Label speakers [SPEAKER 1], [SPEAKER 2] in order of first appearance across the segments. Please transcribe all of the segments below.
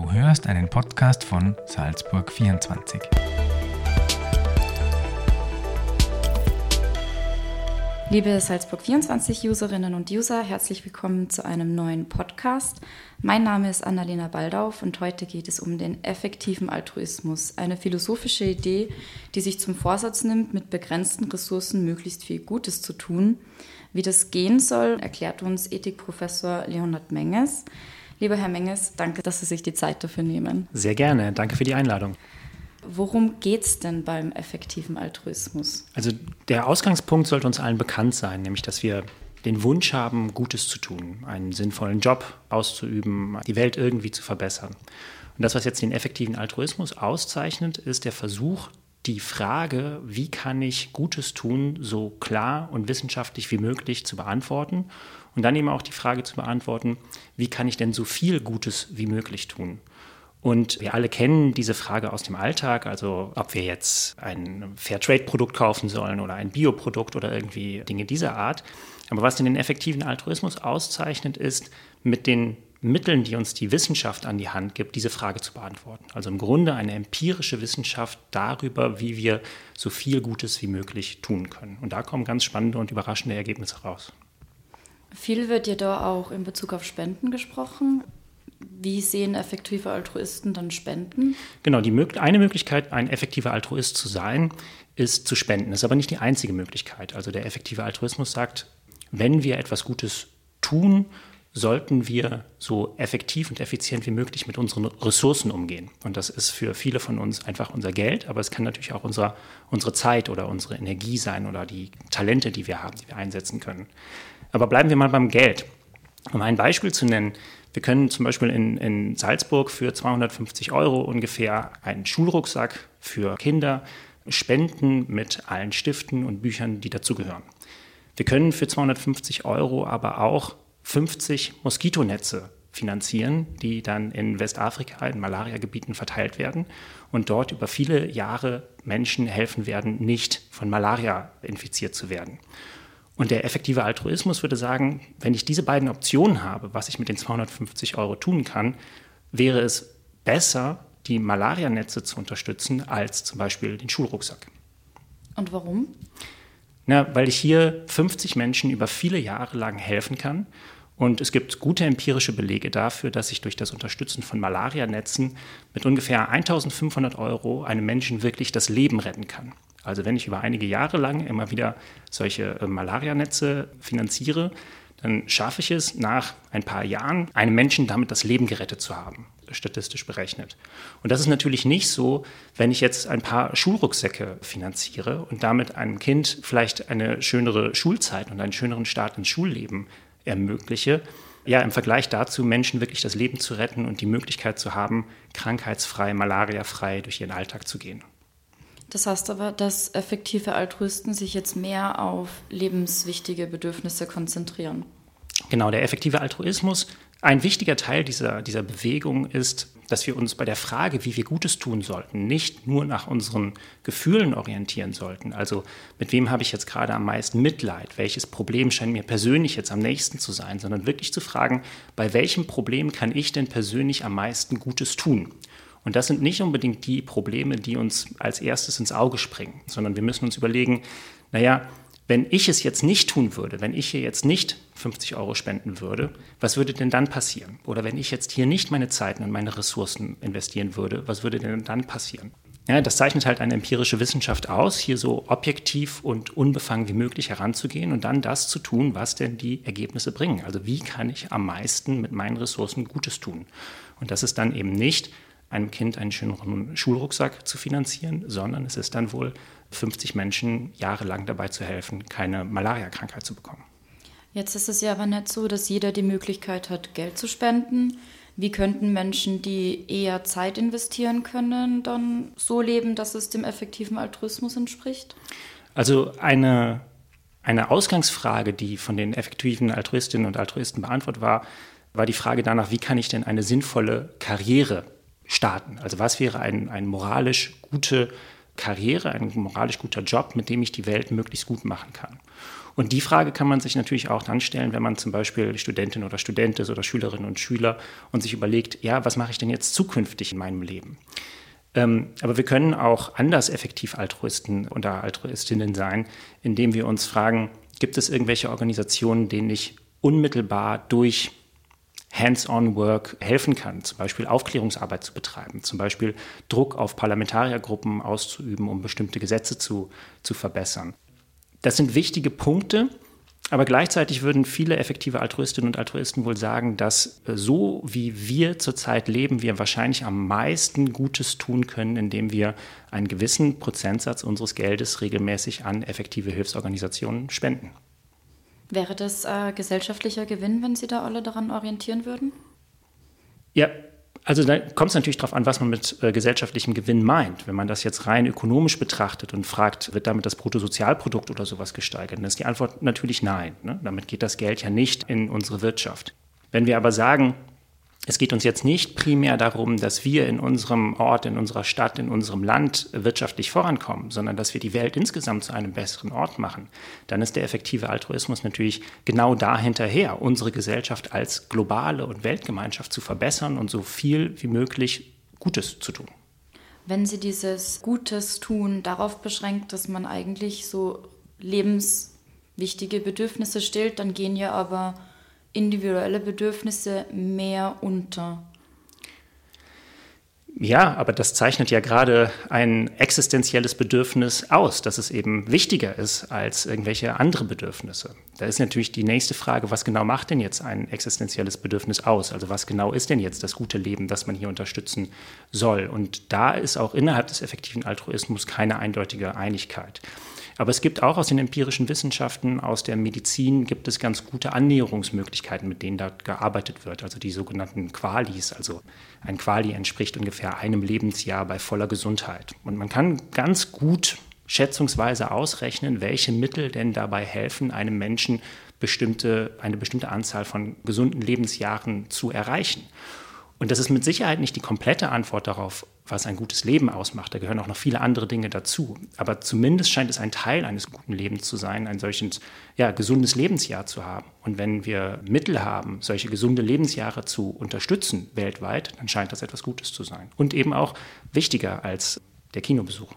[SPEAKER 1] Du hörst einen Podcast von Salzburg 24.
[SPEAKER 2] Liebe Salzburg 24 Userinnen und User, herzlich willkommen zu einem neuen Podcast. Mein Name ist Annalena Baldauf und heute geht es um den effektiven Altruismus, eine philosophische Idee, die sich zum Vorsatz nimmt, mit begrenzten Ressourcen möglichst viel Gutes zu tun. Wie das gehen soll, erklärt uns Ethikprofessor Leonhard Menges. Lieber Herr Menges, danke, dass Sie sich die Zeit dafür nehmen.
[SPEAKER 3] Sehr gerne, danke für die Einladung.
[SPEAKER 2] Worum geht es denn beim effektiven Altruismus?
[SPEAKER 3] Also der Ausgangspunkt sollte uns allen bekannt sein, nämlich dass wir den Wunsch haben, Gutes zu tun, einen sinnvollen Job auszuüben, die Welt irgendwie zu verbessern. Und das, was jetzt den effektiven Altruismus auszeichnet, ist der Versuch, die Frage, wie kann ich Gutes tun, so klar und wissenschaftlich wie möglich zu beantworten. Und dann eben auch die Frage zu beantworten, wie kann ich denn so viel Gutes wie möglich tun. Und wir alle kennen diese Frage aus dem Alltag, also ob wir jetzt ein Fairtrade-Produkt kaufen sollen oder ein Bioprodukt oder irgendwie Dinge dieser Art. Aber was den effektiven Altruismus auszeichnet, ist, mit den Mitteln, die uns die Wissenschaft an die Hand gibt, diese Frage zu beantworten. Also im Grunde eine empirische Wissenschaft darüber, wie wir so viel Gutes wie möglich tun können. Und da kommen ganz spannende und überraschende Ergebnisse raus.
[SPEAKER 2] Viel wird ja da auch in Bezug auf Spenden gesprochen. Wie sehen effektive Altruisten dann Spenden?
[SPEAKER 3] Genau, die, eine Möglichkeit, ein effektiver Altruist zu sein, ist zu spenden. Das ist aber nicht die einzige Möglichkeit. Also der effektive Altruismus sagt, wenn wir etwas Gutes tun, sollten wir so effektiv und effizient wie möglich mit unseren Ressourcen umgehen. Und das ist für viele von uns einfach unser Geld, aber es kann natürlich auch unser, unsere Zeit oder unsere Energie sein oder die Talente, die wir haben, die wir einsetzen können. Aber bleiben wir mal beim Geld. Um ein Beispiel zu nennen, wir können zum Beispiel in, in Salzburg für 250 Euro ungefähr einen Schulrucksack für Kinder spenden mit allen Stiften und Büchern, die dazugehören. Wir können für 250 Euro aber auch 50 Moskitonetze finanzieren, die dann in Westafrika in Malariagebieten verteilt werden und dort über viele Jahre Menschen helfen werden, nicht von Malaria infiziert zu werden. Und der effektive Altruismus würde sagen, wenn ich diese beiden Optionen habe, was ich mit den 250 Euro tun kann, wäre es besser, die Malarianetze zu unterstützen, als zum Beispiel den Schulrucksack.
[SPEAKER 2] Und warum?
[SPEAKER 3] Na, weil ich hier 50 Menschen über viele Jahre lang helfen kann. Und es gibt gute empirische Belege dafür, dass ich durch das Unterstützen von Malarianetzen mit ungefähr 1500 Euro einem Menschen wirklich das Leben retten kann. Also wenn ich über einige Jahre lang immer wieder solche äh, Malarianetze finanziere, dann schaffe ich es nach ein paar Jahren, einem Menschen damit das Leben gerettet zu haben, statistisch berechnet. Und das ist natürlich nicht so, wenn ich jetzt ein paar Schulrucksäcke finanziere und damit einem Kind vielleicht eine schönere Schulzeit und einen schöneren Start ins Schulleben ermögliche. Ja, im Vergleich dazu Menschen wirklich das Leben zu retten und die Möglichkeit zu haben, krankheitsfrei, malariafrei durch ihren Alltag zu gehen.
[SPEAKER 2] Das heißt aber, dass effektive Altruisten sich jetzt mehr auf lebenswichtige Bedürfnisse konzentrieren.
[SPEAKER 3] Genau, der effektive Altruismus, ein wichtiger Teil dieser, dieser Bewegung ist, dass wir uns bei der Frage, wie wir Gutes tun sollten, nicht nur nach unseren Gefühlen orientieren sollten. Also mit wem habe ich jetzt gerade am meisten Mitleid? Welches Problem scheint mir persönlich jetzt am nächsten zu sein? Sondern wirklich zu fragen, bei welchem Problem kann ich denn persönlich am meisten Gutes tun? Und das sind nicht unbedingt die Probleme, die uns als erstes ins Auge springen, sondern wir müssen uns überlegen, naja, wenn ich es jetzt nicht tun würde, wenn ich hier jetzt nicht 50 Euro spenden würde, was würde denn dann passieren? Oder wenn ich jetzt hier nicht meine Zeiten und meine Ressourcen investieren würde, was würde denn dann passieren? Ja, das zeichnet halt eine empirische Wissenschaft aus, hier so objektiv und unbefangen wie möglich heranzugehen und dann das zu tun, was denn die Ergebnisse bringen. Also wie kann ich am meisten mit meinen Ressourcen Gutes tun? Und das ist dann eben nicht einem Kind einen schöneren Schulrucksack zu finanzieren, sondern es ist dann wohl 50 Menschen jahrelang dabei zu helfen, keine Malariakrankheit zu bekommen.
[SPEAKER 2] Jetzt ist es ja aber nicht so, dass jeder die Möglichkeit hat, Geld zu spenden. Wie könnten Menschen, die eher Zeit investieren können, dann so leben, dass es dem effektiven Altruismus entspricht?
[SPEAKER 3] Also eine, eine Ausgangsfrage, die von den effektiven Altruistinnen und Altruisten beantwortet war, war die Frage danach, wie kann ich denn eine sinnvolle Karriere starten? Also was wäre ein, eine moralisch gute Karriere, ein moralisch guter Job, mit dem ich die Welt möglichst gut machen kann? Und die Frage kann man sich natürlich auch dann stellen, wenn man zum Beispiel Studentin oder Student ist oder Schülerinnen und Schüler und sich überlegt, ja, was mache ich denn jetzt zukünftig in meinem Leben? Ähm, aber wir können auch anders effektiv Altruisten oder Altruistinnen sein, indem wir uns fragen, gibt es irgendwelche Organisationen, denen ich unmittelbar durch Hands-on-Work helfen kann, zum Beispiel Aufklärungsarbeit zu betreiben, zum Beispiel Druck auf Parlamentariergruppen auszuüben, um bestimmte Gesetze zu, zu verbessern. Das sind wichtige Punkte, aber gleichzeitig würden viele effektive Altruistinnen und Altruisten wohl sagen, dass äh, so wie wir zurzeit leben, wir wahrscheinlich am meisten Gutes tun können, indem wir einen gewissen Prozentsatz unseres Geldes regelmäßig an effektive Hilfsorganisationen spenden.
[SPEAKER 2] Wäre das äh, gesellschaftlicher Gewinn, wenn Sie da alle daran orientieren würden?
[SPEAKER 3] Ja, also da kommt es natürlich darauf an, was man mit äh, gesellschaftlichem Gewinn meint. Wenn man das jetzt rein ökonomisch betrachtet und fragt, wird damit das Bruttosozialprodukt oder sowas gesteigert, dann ist die Antwort natürlich nein. Ne? Damit geht das Geld ja nicht in unsere Wirtschaft. Wenn wir aber sagen, es geht uns jetzt nicht primär darum, dass wir in unserem Ort, in unserer Stadt, in unserem Land wirtschaftlich vorankommen, sondern dass wir die Welt insgesamt zu einem besseren Ort machen. Dann ist der effektive Altruismus natürlich genau dahinterher, unsere Gesellschaft als globale und Weltgemeinschaft zu verbessern und so viel wie möglich Gutes zu tun.
[SPEAKER 2] Wenn Sie dieses Gutes tun darauf beschränkt, dass man eigentlich so lebenswichtige Bedürfnisse stillt, dann gehen ja aber individuelle Bedürfnisse mehr unter.
[SPEAKER 3] Ja, aber das zeichnet ja gerade ein existenzielles Bedürfnis aus, dass es eben wichtiger ist als irgendwelche andere Bedürfnisse. Da ist natürlich die nächste Frage, was genau macht denn jetzt ein existenzielles Bedürfnis aus? Also was genau ist denn jetzt das gute Leben, das man hier unterstützen soll? Und da ist auch innerhalb des effektiven Altruismus keine eindeutige Einigkeit. Aber es gibt auch aus den empirischen Wissenschaften, aus der Medizin, gibt es ganz gute Annäherungsmöglichkeiten, mit denen da gearbeitet wird. Also die sogenannten Qualis. Also ein Quali entspricht ungefähr einem Lebensjahr bei voller Gesundheit. Und man kann ganz gut schätzungsweise ausrechnen, welche Mittel denn dabei helfen, einem Menschen bestimmte, eine bestimmte Anzahl von gesunden Lebensjahren zu erreichen. Und das ist mit Sicherheit nicht die komplette Antwort darauf, was ein gutes Leben ausmacht. Da gehören auch noch viele andere Dinge dazu. Aber zumindest scheint es ein Teil eines guten Lebens zu sein, ein solches ja, gesundes Lebensjahr zu haben. Und wenn wir Mittel haben, solche gesunde Lebensjahre zu unterstützen weltweit, dann scheint das etwas Gutes zu sein. Und eben auch wichtiger als der Kinobesuch.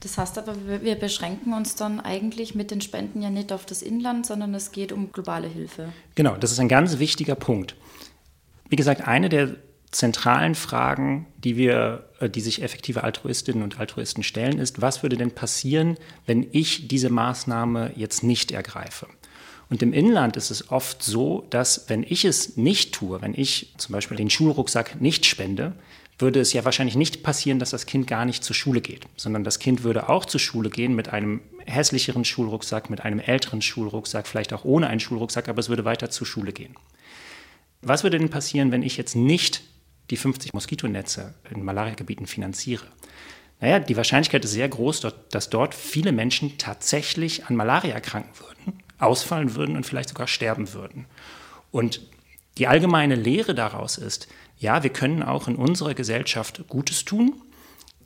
[SPEAKER 2] Das heißt aber, wir beschränken uns dann eigentlich mit den Spenden ja nicht auf das Inland, sondern es geht um globale Hilfe.
[SPEAKER 3] Genau, das ist ein ganz wichtiger Punkt. Wie gesagt, eine der zentralen Fragen, die wir, äh, die sich effektive Altruistinnen und Altruisten stellen, ist, was würde denn passieren, wenn ich diese Maßnahme jetzt nicht ergreife? Und im Inland ist es oft so, dass wenn ich es nicht tue, wenn ich zum Beispiel den Schulrucksack nicht spende, würde es ja wahrscheinlich nicht passieren, dass das Kind gar nicht zur Schule geht, sondern das Kind würde auch zur Schule gehen mit einem hässlicheren Schulrucksack, mit einem älteren Schulrucksack, vielleicht auch ohne einen Schulrucksack, aber es würde weiter zur Schule gehen. Was würde denn passieren, wenn ich jetzt nicht die 50 Moskitonetze in Malariagebieten finanziere? Naja, die Wahrscheinlichkeit ist sehr groß, dass dort viele Menschen tatsächlich an Malaria erkranken würden, ausfallen würden und vielleicht sogar sterben würden. Und die allgemeine Lehre daraus ist, ja, wir können auch in unserer Gesellschaft Gutes tun.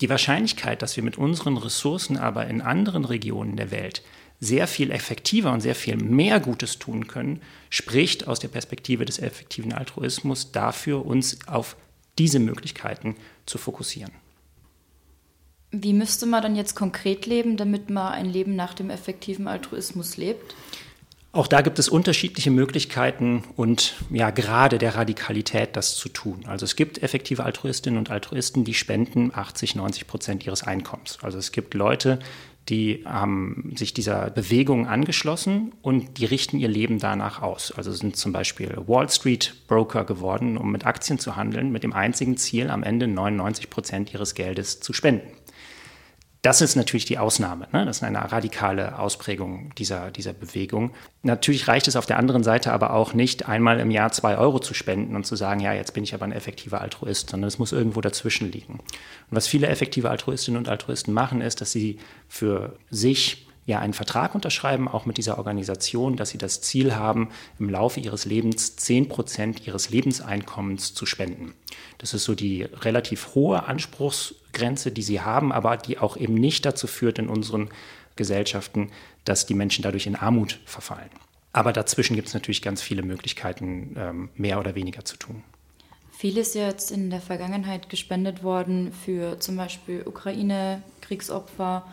[SPEAKER 3] Die Wahrscheinlichkeit, dass wir mit unseren Ressourcen aber in anderen Regionen der Welt sehr viel effektiver und sehr viel mehr Gutes tun können, spricht aus der Perspektive des effektiven Altruismus dafür, uns auf diese Möglichkeiten zu fokussieren.
[SPEAKER 2] Wie müsste man dann jetzt konkret leben, damit man ein Leben nach dem effektiven Altruismus lebt?
[SPEAKER 3] Auch da gibt es unterschiedliche Möglichkeiten und ja, gerade der Radikalität, das zu tun. Also es gibt effektive Altruistinnen und Altruisten, die spenden 80, 90 Prozent ihres Einkommens. Also es gibt Leute, die haben sich dieser Bewegung angeschlossen und die richten ihr Leben danach aus. Also sind zum Beispiel Wall Street Broker geworden, um mit Aktien zu handeln, mit dem einzigen Ziel, am Ende 99 Prozent ihres Geldes zu spenden. Das ist natürlich die Ausnahme. Ne? Das ist eine radikale Ausprägung dieser, dieser Bewegung. Natürlich reicht es auf der anderen Seite aber auch nicht, einmal im Jahr zwei Euro zu spenden und zu sagen, ja, jetzt bin ich aber ein effektiver Altruist, sondern es muss irgendwo dazwischen liegen. Und was viele effektive Altruistinnen und Altruisten machen, ist, dass sie für sich ja einen Vertrag unterschreiben, auch mit dieser Organisation, dass sie das Ziel haben, im Laufe ihres Lebens 10 Prozent ihres Lebenseinkommens zu spenden. Das ist so die relativ hohe Anspruchsgrenze, die sie haben, aber die auch eben nicht dazu führt in unseren Gesellschaften, dass die Menschen dadurch in Armut verfallen. Aber dazwischen gibt es natürlich ganz viele Möglichkeiten, ähm, mehr oder weniger zu tun.
[SPEAKER 2] Viel ist jetzt in der Vergangenheit gespendet worden für zum Beispiel Ukraine-Kriegsopfer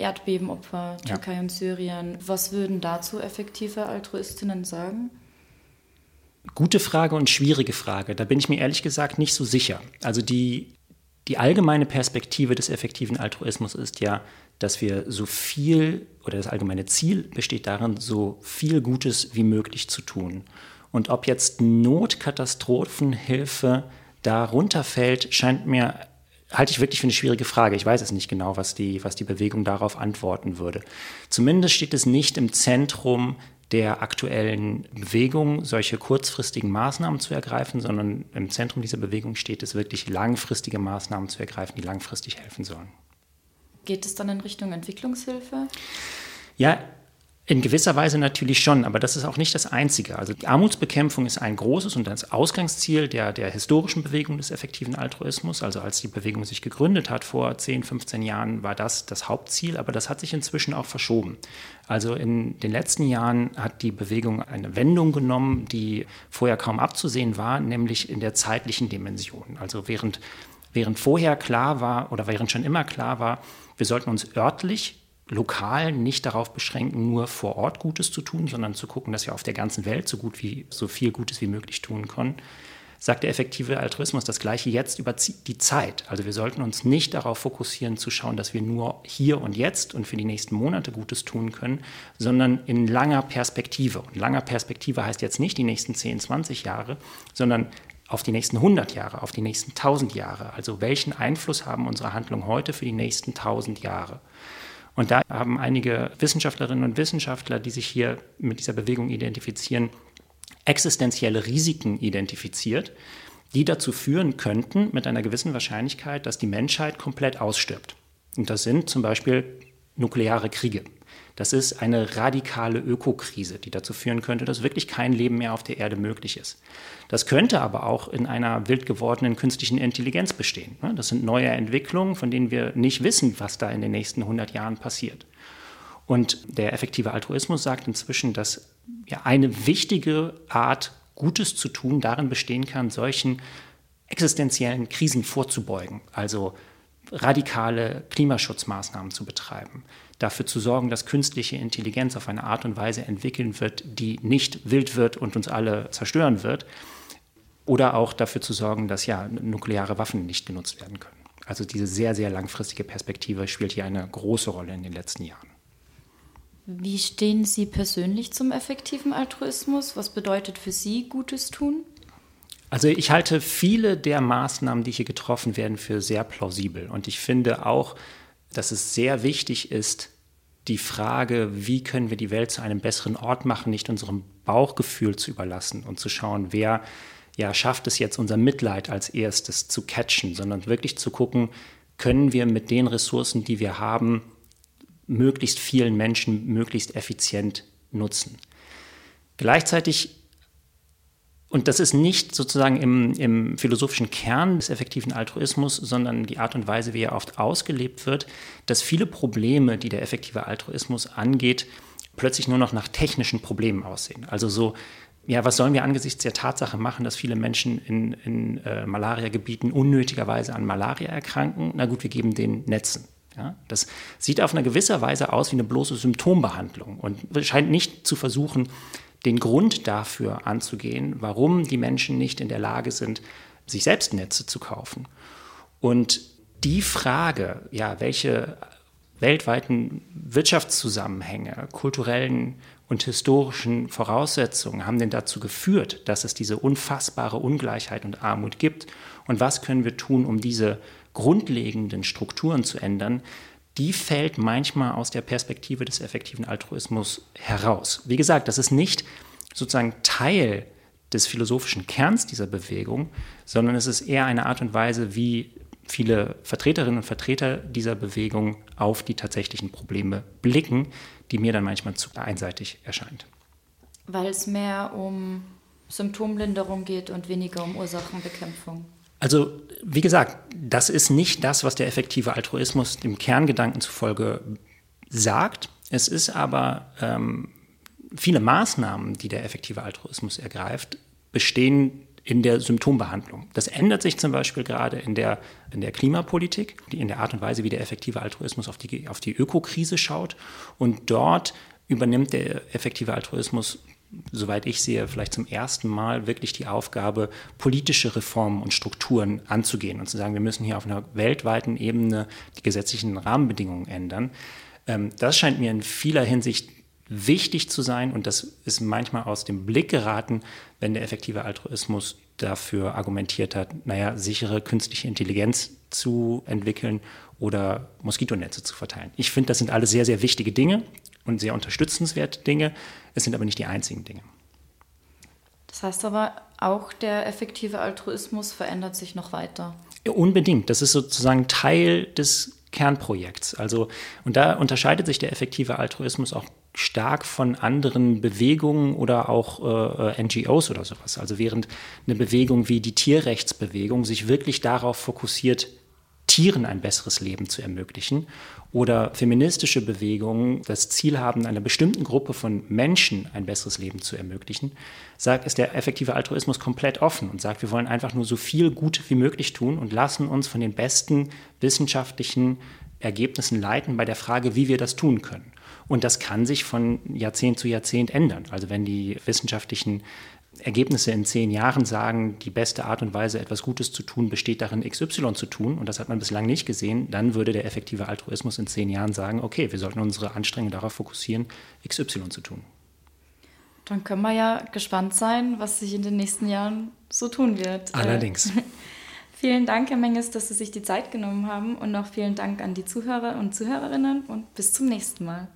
[SPEAKER 2] Erdbebenopfer, Türkei ja. und Syrien. Was würden dazu effektive Altruistinnen sagen?
[SPEAKER 3] Gute Frage und schwierige Frage. Da bin ich mir ehrlich gesagt nicht so sicher. Also die, die allgemeine Perspektive des effektiven Altruismus ist ja, dass wir so viel oder das allgemeine Ziel besteht darin, so viel Gutes wie möglich zu tun. Und ob jetzt Notkatastrophenhilfe darunter fällt, scheint mir halte ich wirklich für eine schwierige Frage. Ich weiß es nicht genau, was die, was die Bewegung darauf antworten würde. Zumindest steht es nicht im Zentrum der aktuellen Bewegung, solche kurzfristigen Maßnahmen zu ergreifen, sondern im Zentrum dieser Bewegung steht es wirklich, langfristige Maßnahmen zu ergreifen, die langfristig helfen sollen.
[SPEAKER 2] Geht es dann in Richtung Entwicklungshilfe?
[SPEAKER 3] Ja, in gewisser Weise natürlich schon, aber das ist auch nicht das Einzige. Also die Armutsbekämpfung ist ein großes und das Ausgangsziel der, der historischen Bewegung des effektiven Altruismus. Also als die Bewegung sich gegründet hat vor 10, 15 Jahren, war das das Hauptziel, aber das hat sich inzwischen auch verschoben. Also in den letzten Jahren hat die Bewegung eine Wendung genommen, die vorher kaum abzusehen war, nämlich in der zeitlichen Dimension. Also während, während vorher klar war oder während schon immer klar war, wir sollten uns örtlich lokal nicht darauf beschränken, nur vor Ort Gutes zu tun, sondern zu gucken, dass wir auf der ganzen Welt so gut wie so viel Gutes wie möglich tun können, sagt der effektive Altruismus das Gleiche jetzt über die Zeit. Also wir sollten uns nicht darauf fokussieren, zu schauen, dass wir nur hier und jetzt und für die nächsten Monate Gutes tun können, sondern in langer Perspektive. Und langer Perspektive heißt jetzt nicht die nächsten 10, 20 Jahre, sondern auf die nächsten 100 Jahre, auf die nächsten 1000 Jahre. Also welchen Einfluss haben unsere Handlungen heute für die nächsten 1000 Jahre? Und da haben einige Wissenschaftlerinnen und Wissenschaftler, die sich hier mit dieser Bewegung identifizieren, existenzielle Risiken identifiziert, die dazu führen könnten, mit einer gewissen Wahrscheinlichkeit, dass die Menschheit komplett ausstirbt. Und das sind zum Beispiel nukleare Kriege. Das ist eine radikale Ökokrise, die dazu führen könnte, dass wirklich kein Leben mehr auf der Erde möglich ist. Das könnte aber auch in einer wild gewordenen künstlichen Intelligenz bestehen. Ne? Das sind neue Entwicklungen, von denen wir nicht wissen, was da in den nächsten 100 Jahren passiert. Und der effektive Altruismus sagt inzwischen, dass eine wichtige Art, Gutes zu tun, darin bestehen kann, solchen existenziellen Krisen vorzubeugen. Also radikale Klimaschutzmaßnahmen zu betreiben, dafür zu sorgen, dass künstliche Intelligenz auf eine Art und Weise entwickeln wird, die nicht wild wird und uns alle zerstören wird, oder auch dafür zu sorgen, dass ja nukleare Waffen nicht genutzt werden können. Also diese sehr, sehr langfristige Perspektive spielt hier eine große Rolle in den letzten Jahren.
[SPEAKER 2] Wie stehen Sie persönlich zum effektiven Altruismus? Was bedeutet für Sie Gutes tun?
[SPEAKER 3] Also ich halte viele der Maßnahmen, die hier getroffen werden, für sehr plausibel. Und ich finde auch, dass es sehr wichtig ist, die Frage, wie können wir die Welt zu einem besseren Ort machen, nicht unserem Bauchgefühl zu überlassen und zu schauen, wer ja schafft es jetzt, unser Mitleid als erstes zu catchen, sondern wirklich zu gucken, können wir mit den Ressourcen, die wir haben, möglichst vielen Menschen möglichst effizient nutzen. Gleichzeitig und das ist nicht sozusagen im, im, philosophischen Kern des effektiven Altruismus, sondern die Art und Weise, wie er oft ausgelebt wird, dass viele Probleme, die der effektive Altruismus angeht, plötzlich nur noch nach technischen Problemen aussehen. Also so, ja, was sollen wir angesichts der Tatsache machen, dass viele Menschen in, in äh, Malariagebieten unnötigerweise an Malaria erkranken? Na gut, wir geben den Netzen. Ja, das sieht auf eine gewisse Weise aus wie eine bloße Symptombehandlung und scheint nicht zu versuchen, den Grund dafür anzugehen, warum die Menschen nicht in der Lage sind, sich selbst Netze zu kaufen. Und die Frage, ja, welche weltweiten Wirtschaftszusammenhänge, kulturellen und historischen Voraussetzungen haben denn dazu geführt, dass es diese unfassbare Ungleichheit und Armut gibt? Und was können wir tun, um diese grundlegenden Strukturen zu ändern? Die fällt manchmal aus der Perspektive des effektiven Altruismus heraus. Wie gesagt, das ist nicht sozusagen Teil des philosophischen Kerns dieser Bewegung, sondern es ist eher eine Art und Weise, wie viele Vertreterinnen und Vertreter dieser Bewegung auf die tatsächlichen Probleme blicken, die mir dann manchmal zu einseitig erscheint.
[SPEAKER 2] Weil es mehr um Symptomlinderung geht und weniger um Ursachenbekämpfung.
[SPEAKER 3] Also, wie gesagt, das ist nicht das, was der effektive Altruismus dem Kerngedanken zufolge sagt. Es ist aber ähm, viele Maßnahmen, die der effektive Altruismus ergreift, bestehen in der Symptombehandlung. Das ändert sich zum Beispiel gerade in der, in der Klimapolitik, in der Art und Weise, wie der effektive Altruismus auf die, auf die Ökokrise schaut. Und dort übernimmt der effektive Altruismus, soweit ich sehe, vielleicht zum ersten Mal wirklich die Aufgabe, politische Reformen und Strukturen anzugehen und zu sagen, wir müssen hier auf einer weltweiten Ebene die gesetzlichen Rahmenbedingungen ändern. Ähm, das scheint mir in vieler Hinsicht wichtig zu sein und das ist manchmal aus dem Blick geraten, wenn der effektive Altruismus dafür argumentiert hat, naja, sichere künstliche Intelligenz zu entwickeln oder Moskitonetze zu verteilen. Ich finde, das sind alle sehr, sehr wichtige Dinge und sehr unterstützenswerte Dinge. Es sind aber nicht die einzigen Dinge.
[SPEAKER 2] Das heißt aber, auch der effektive Altruismus verändert sich noch weiter.
[SPEAKER 3] Ja, unbedingt. Das ist sozusagen Teil des Kernprojekts. Also, und da unterscheidet sich der effektive Altruismus auch stark von anderen Bewegungen oder auch äh, äh NGOs oder sowas. Also während eine Bewegung wie die Tierrechtsbewegung sich wirklich darauf fokussiert, Tieren ein besseres Leben zu ermöglichen oder feministische Bewegungen das Ziel haben, einer bestimmten Gruppe von Menschen ein besseres Leben zu ermöglichen, sagt, ist der effektive Altruismus komplett offen und sagt, wir wollen einfach nur so viel Gut wie möglich tun und lassen uns von den besten wissenschaftlichen Ergebnissen leiten bei der Frage, wie wir das tun können. Und das kann sich von Jahrzehnt zu Jahrzehnt ändern. Also wenn die wissenschaftlichen Ergebnisse in zehn Jahren sagen, die beste Art und Weise, etwas Gutes zu tun, besteht darin, XY zu tun, und das hat man bislang nicht gesehen, dann würde der effektive Altruismus in zehn Jahren sagen, okay, wir sollten unsere Anstrengungen darauf fokussieren, XY zu tun.
[SPEAKER 2] Dann können wir ja gespannt sein, was sich in den nächsten Jahren so tun wird.
[SPEAKER 3] Allerdings.
[SPEAKER 2] vielen Dank, Herr Menges, dass Sie sich die Zeit genommen haben und noch vielen Dank an die Zuhörer und Zuhörerinnen und bis zum nächsten Mal.